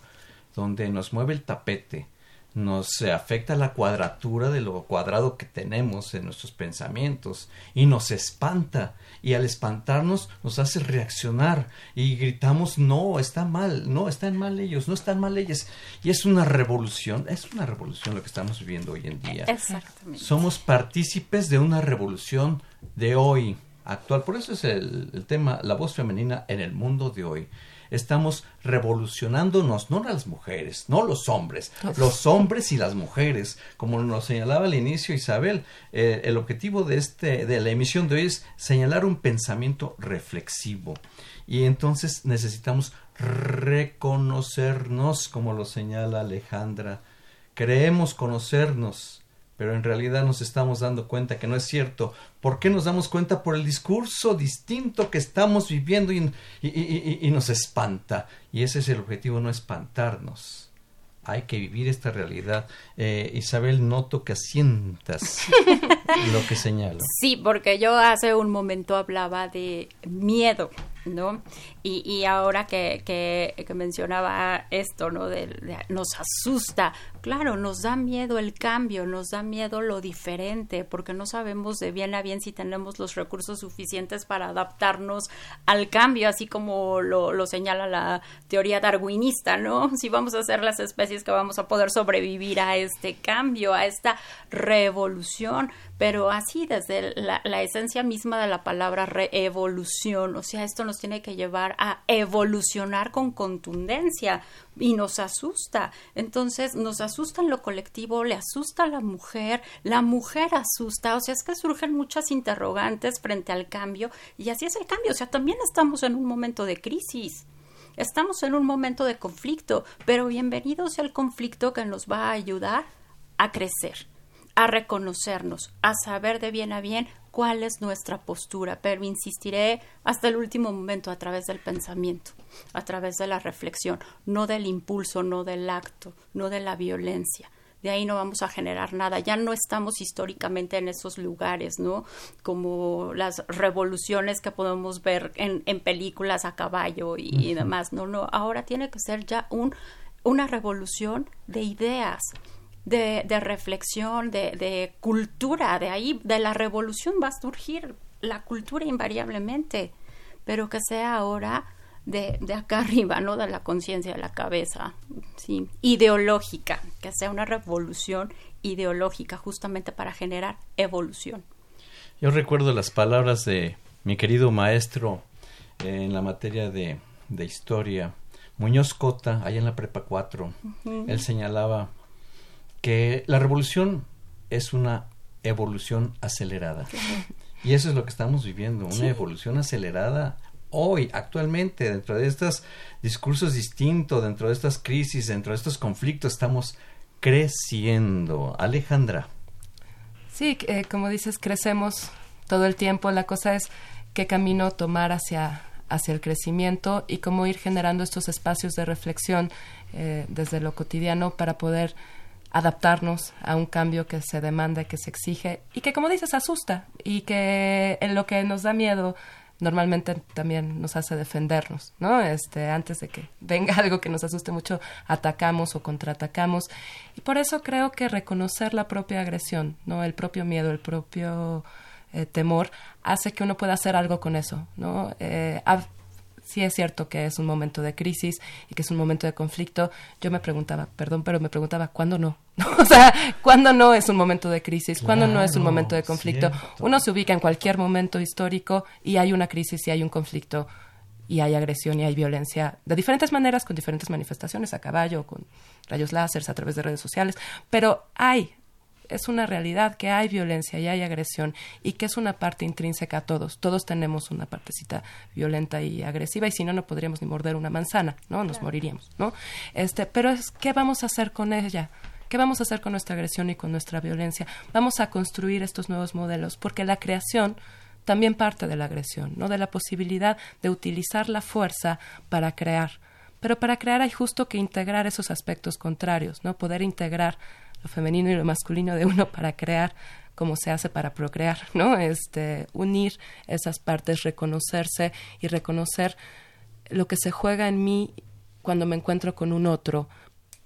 Speaker 1: donde nos mueve el tapete, nos afecta la cuadratura de lo cuadrado que tenemos en nuestros pensamientos y nos espanta y al espantarnos nos hace reaccionar y gritamos no, está mal, no, están mal ellos, no están mal ellos y es una revolución, es una revolución lo que estamos viviendo hoy en día.
Speaker 2: Exactamente.
Speaker 1: Somos partícipes de una revolución de hoy actual, por eso es el, el tema la voz femenina en el mundo de hoy estamos revolucionándonos, no las mujeres, no los hombres, los hombres y las mujeres, como nos señalaba al inicio Isabel, eh, el objetivo de este, de la emisión de hoy es señalar un pensamiento reflexivo. Y entonces necesitamos reconocernos, como lo señala Alejandra. Creemos conocernos, pero en realidad nos estamos dando cuenta que no es cierto. ¿Por qué nos damos cuenta? Por el discurso distinto que estamos viviendo y, nos espanta. Y ese es el objetivo, no espantarnos. Hay que vivir esta realidad. Eh, Isabel, noto que asientas lo que señalo.
Speaker 2: Sí, porque yo hace un momento hablaba de miedo. ¿no? Y, y ahora que, que, mencionaba esto, ¿no? De, nos asusta, claro, nos da miedo el cambio, nos da miedo lo diferente, porque no sabemos de bien a bien si tenemos los recursos suficientes para adaptarnos al cambio, así como lo, lo señala la teoría darwinista, ¿no? Si vamos a ser las especies que vamos a poder sobrevivir a este cambio, a esta revolución pero así desde la, esencia misma de la palabra reevolución, o sea, esto nos tiene que llevar a evolucionar con contundencia y nos asusta. Entonces, nos asusta en lo colectivo, le asusta a la mujer, la mujer asusta, o sea, es que surgen muchas interrogantes frente al cambio y así es el cambio, o sea, también estamos en un momento de crisis. Estamos en un momento de conflicto, pero bienvenido sea el conflicto que nos va a ayudar a crecer a reconocernos, a saber de bien a bien cuál es nuestra postura, pero insistiré hasta el último momento a través del pensamiento, a través de la reflexión, no del impulso, no del acto, no de la violencia. De ahí no vamos a generar nada. Ya no estamos históricamente en esos lugares, ¿no? Como las revoluciones que podemos ver en, películas a caballo y, demás. No, no. Ahora tiene que ser ya un, una revolución de ideas, de, de reflexión, de, de, cultura, de ahí, de la revolución va a surgir la cultura invariablemente, pero que sea ahora de, de acá arriba, ¿no? De la conciencia, de la cabeza, sí, ideológica, que sea una revolución ideológica justamente para generar evolución.
Speaker 1: Yo recuerdo las palabras de mi querido maestro en la materia de, de historia, Muñoz Cota, allá en la Prepa 4. Él señalaba que la revolución es una evolución acelerada. Y eso es lo que estamos viviendo, una evolución acelerada hoy, actualmente, dentro de estos discursos distintos, dentro de estas crisis, dentro de estos conflictos, estamos creciendo. Alejandra.
Speaker 3: Sí, eh, como dices, crecemos todo el tiempo. La cosa es qué camino tomar hacia, hacia el crecimiento y cómo ir generando estos espacios de reflexión eh, desde lo cotidiano para poder adaptarnos a un cambio que se demanda, que se exige y que, como dices, asusta y que en lo que nos da miedo normalmente también nos hace defendernos, ¿no? Este, antes de que venga algo que nos asuste mucho, atacamos o contraatacamos. Y por eso creo que reconocer la propia agresión, ¿no? El propio miedo, el propio eh, temor, hace que uno pueda hacer algo con eso, ¿no? Eh, sí es cierto que es un momento de crisis y que es un momento de conflicto. Yo me preguntaba, perdón, pero me preguntaba, ¿cuándo no? o sea, ¿cuándo no es un momento de crisis? ¿Cuándo no es un momento de conflicto? Uno se ubica en cualquier momento histórico y hay una crisis y hay un conflicto y hay agresión y hay violencia de diferentes maneras, con diferentes manifestaciones, a caballo, con rayos láseres, a través de redes sociales, pero hay, es una realidad que hay violencia y hay agresión y que es una parte intrínseca a todos. Todos tenemos una partecita violenta y agresiva y si no, no podríamos ni morder una manzana, ¿no? Nos moriríamos, ¿no? Este, pero es, ¿qué vamos a hacer con ella? ¿Qué vamos a hacer con nuestra agresión y con nuestra violencia? Vamos a construir estos nuevos modelos porque la creación también parte de la agresión, ¿no? De la posibilidad de utilizar la fuerza para crear. Pero para crear hay justo que integrar esos aspectos contrarios, ¿no? Poder integrar lo femenino y lo masculino de uno para crear como se hace para procrear, ¿no? Este, unir esas partes, reconocerse y reconocer lo que se juega en mí cuando me encuentro con un otro,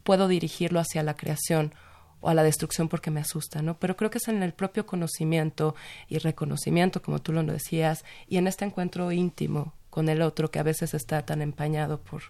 Speaker 3: puedo dirigirlo hacia la creación o a la destrucción porque me asusta, ¿no? Pero creo que es en el propio conocimiento y reconocimiento, como tú lo decías, y en este encuentro íntimo con el otro que a veces está tan empañado por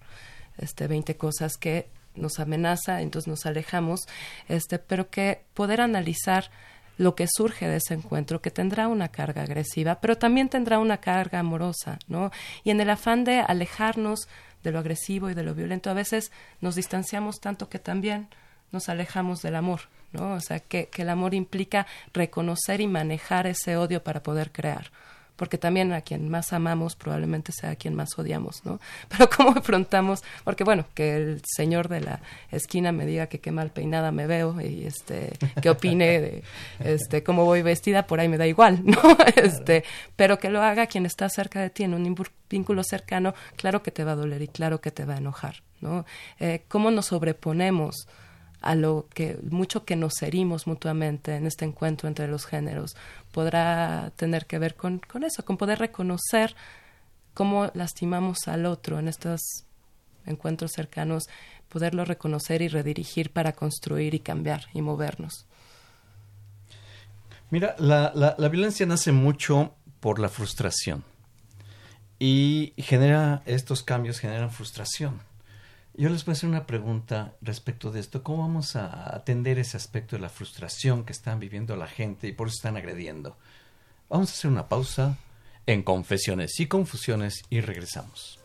Speaker 3: este 20 cosas que nos amenaza, entonces nos alejamos, este, pero que poder analizar lo que surge de ese encuentro, que tendrá una carga agresiva, pero también tendrá una carga amorosa, ¿no? Y en el afán de alejarnos de lo agresivo y de lo violento, a veces nos distanciamos tanto que también nos alejamos del amor, ¿no? O sea, que, que el amor implica reconocer y manejar ese odio para poder crear porque también a quien más amamos probablemente sea a quien más odiamos, ¿no? Pero cómo afrontamos, porque bueno, que el señor de la esquina me diga que qué mal peinada me veo y este, qué opine de este cómo voy vestida, por ahí me da igual, ¿no? Este, pero que lo haga quien está cerca de ti en un vínculo cercano, claro que te va a doler y claro que te va a enojar, ¿no? Eh, cómo nos sobreponemos a lo que mucho que nos herimos mutuamente en este encuentro entre los géneros podrá tener que ver con, con eso, con poder reconocer cómo lastimamos al otro en estos encuentros cercanos, poderlo reconocer y redirigir para construir y cambiar y movernos.
Speaker 1: Mira, la, la, violencia nace mucho por la frustración y genera estos cambios, generan frustración. Yo les voy a hacer una pregunta respecto de esto. ¿Cómo vamos a atender ese aspecto de la frustración que están viviendo la gente y por eso están agrediendo? Vamos a hacer una pausa en confesiones y confusiones y regresamos.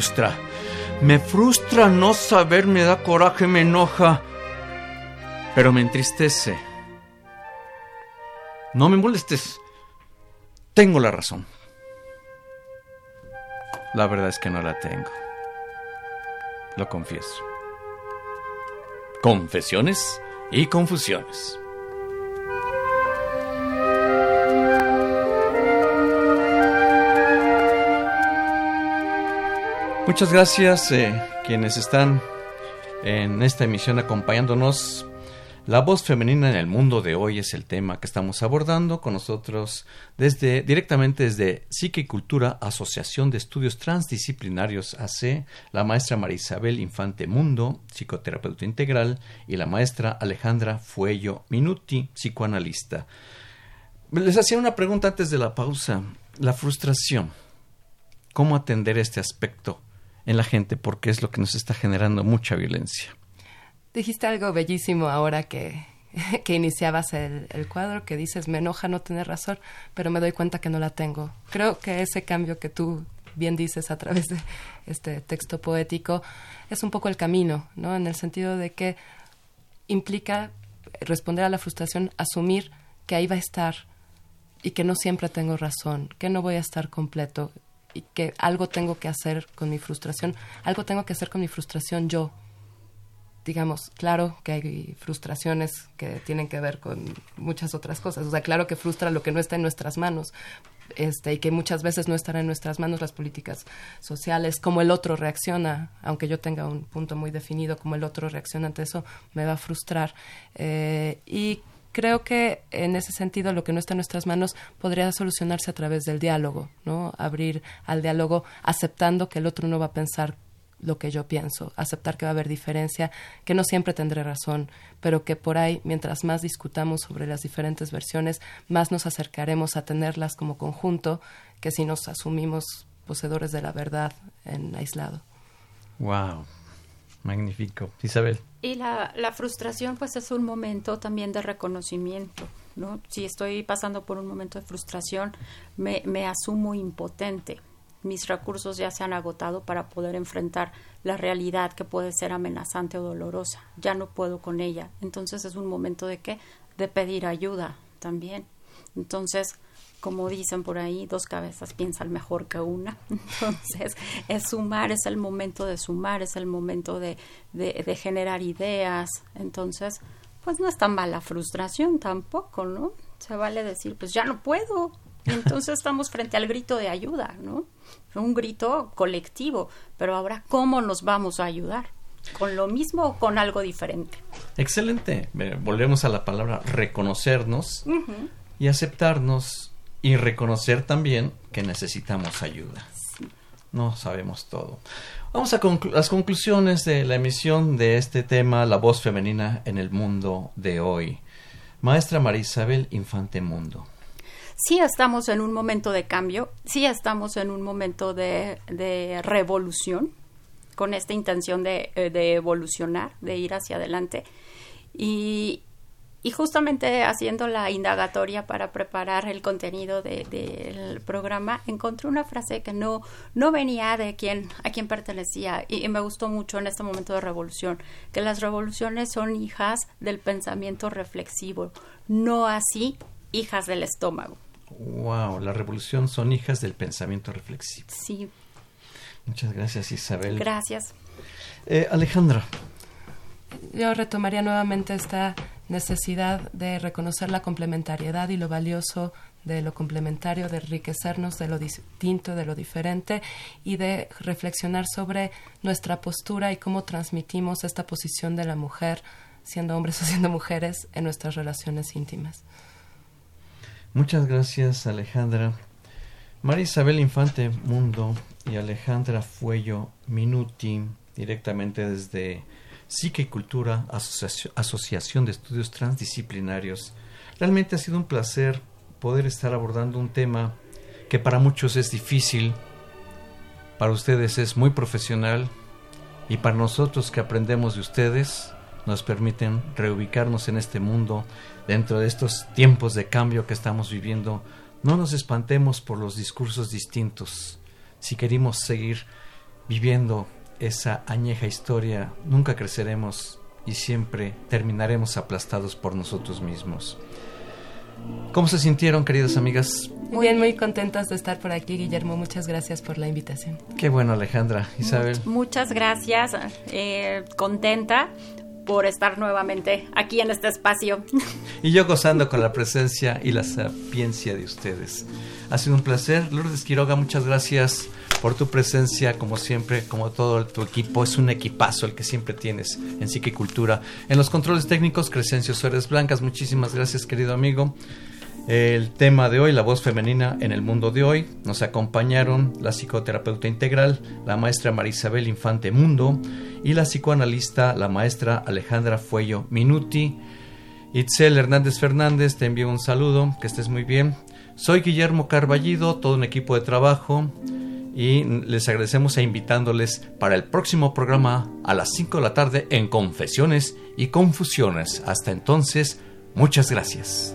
Speaker 1: Frustra. Me frustra no saber, me da coraje, me enoja. Pero me entristece. No me molestes. Tengo la razón. La verdad es que no la tengo. Lo confieso. Confesiones y confusiones. Muchas gracias eh, quienes están en esta emisión acompañándonos. La voz femenina en el mundo de hoy es el tema que estamos abordando con nosotros desde directamente desde Psique y Cultura Asociación de Estudios Transdisciplinarios AC, la maestra Marisabel Infante Mundo, psicoterapeuta integral, y la maestra Alejandra Fuello Minuti, psicoanalista. Les hacía una pregunta antes de la pausa, la frustración. ¿Cómo atender este aspecto en la gente porque es lo que nos está generando mucha violencia?
Speaker 3: Dijiste algo bellísimo ahora que, que iniciabas el, el, cuadro, que dices, me enoja no tener razón, pero me doy cuenta que no la tengo. Creo que ese cambio que tú bien dices a través de este texto poético es un poco el camino, ¿no? En el sentido de que implica responder a la frustración, asumir que ahí va a estar y que no siempre tengo razón, que no voy a estar completo y que algo tengo que hacer con mi frustración, algo tengo que hacer con mi frustración yo, digamos, claro que hay frustraciones que tienen que ver con muchas otras cosas. O sea, claro que frustra lo que no está en nuestras manos. Este, y que muchas veces no estará en nuestras manos las políticas sociales, cómo el otro reacciona, aunque yo tenga un punto muy definido, cómo el otro reacciona ante eso, me va a frustrar. Eh, y creo que en ese sentido lo que no está en nuestras manos podría solucionarse a través del diálogo, ¿no? Abrir al diálogo aceptando que el otro no va a pensar lo que yo pienso, aceptar que va a haber diferencia, que no siempre tendré razón, pero que por ahí, mientras más discutamos sobre las diferentes versiones, más nos acercaremos a tenerlas como conjunto que si nos asumimos poseedores de la verdad en aislado.
Speaker 1: Wow, magnífico. Isabel.
Speaker 2: Y la, la frustración pues es un momento también de reconocimiento, ¿no? Si estoy pasando por un momento de frustración, me, me asumo impotente mis recursos ya se han agotado para poder enfrentar la realidad que puede ser amenazante o dolorosa. Ya no puedo con ella. Entonces es un momento de qué? De pedir ayuda también. Entonces, como dicen por ahí, dos cabezas piensan mejor que una. Entonces, es sumar, es el momento de sumar, es el momento de, de, de generar ideas. Entonces, pues no es tan mala frustración tampoco, ¿no? Se vale decir, pues ya no puedo, y entonces estamos frente al grito de ayuda, ¿no? Un grito colectivo, pero ahora, ¿cómo nos vamos a ayudar? ¿Con lo mismo o con algo diferente?
Speaker 1: Excelente. Volvemos a la palabra reconocernos y aceptarnos y reconocer también que necesitamos ayuda. No sabemos todo. Vamos a las conclusiones de la emisión de este tema, la voz femenina en el mundo de hoy. Maestra Marisabel Infante Mundo
Speaker 2: sí estamos en un momento de cambio, sí estamos en un momento de, de revolución, con esta intención de, eh, de, evolucionar, de ir hacia adelante. Y, y, justamente haciendo la indagatoria para preparar el contenido del de, programa, encontré una frase que no, no venía de quien, a quien pertenecía y, y me gustó mucho en este momento de revolución, que las revoluciones son hijas del pensamiento reflexivo, no así hijas del estómago.
Speaker 1: Wow, la revolución son hijas del pensamiento reflexivo.
Speaker 2: Sí.
Speaker 1: Muchas gracias, Isabel.
Speaker 2: Gracias.
Speaker 1: Eh, Alejandra.
Speaker 3: Yo retomaría nuevamente esta necesidad de reconocer la complementariedad y lo valioso de lo complementario, de enriquecernos de lo distinto, de lo diferente y de reflexionar sobre nuestra postura y cómo transmitimos esta posición de la mujer, siendo hombres o siendo mujeres, en nuestras relaciones íntimas.
Speaker 1: Muchas gracias Alejandra. María Isabel Infante Mundo y Alejandra Fuello Minuti, directamente desde Psique y Cultura, Asociación de Estudios Transdisciplinarios. Realmente ha sido un placer poder estar abordando un tema que para muchos es difícil, para ustedes es muy profesional y para nosotros que aprendemos de ustedes nos permiten reubicarnos en este mundo dentro de estos tiempos de cambio que estamos viviendo, no nos espantemos por los discursos distintos. Si queremos seguir viviendo esa añeja historia, nunca creceremos y siempre terminaremos aplastados por nosotros mismos. ¿Cómo se sintieron, queridas amigas?
Speaker 3: Muy bien, muy contentas de estar por aquí, Guillermo. Muchas gracias por la invitación.
Speaker 1: Qué bueno, Alejandra. Isabel.
Speaker 2: Muchas gracias. Eh, contenta por estar nuevamente aquí en este espacio.
Speaker 1: Y yo gozando con la presencia y la sapiencia de ustedes. Ha sido un placer. Lourdes Quiroga, muchas gracias por tu presencia, como siempre, como todo tu equipo. Es un equipazo el que siempre tienes en Psiquicultura. En los controles técnicos, Crescencio Suárez Blancas. Muchísimas gracias, querido amigo. El tema de hoy, la voz femenina en el mundo de hoy. Nos acompañaron la psicoterapeuta integral, la maestra Marisabel Infante Mundo, y la psicoanalista, la maestra Alejandra Fuello Minuti. Itzel Hernández Fernández, te envío un saludo, que estés muy bien. Soy Guillermo Carballido, todo un equipo de trabajo y les agradecemos invitándoles para el próximo programa a las 5 de la tarde en Confesiones y Confusiones. Hasta entonces, muchas gracias.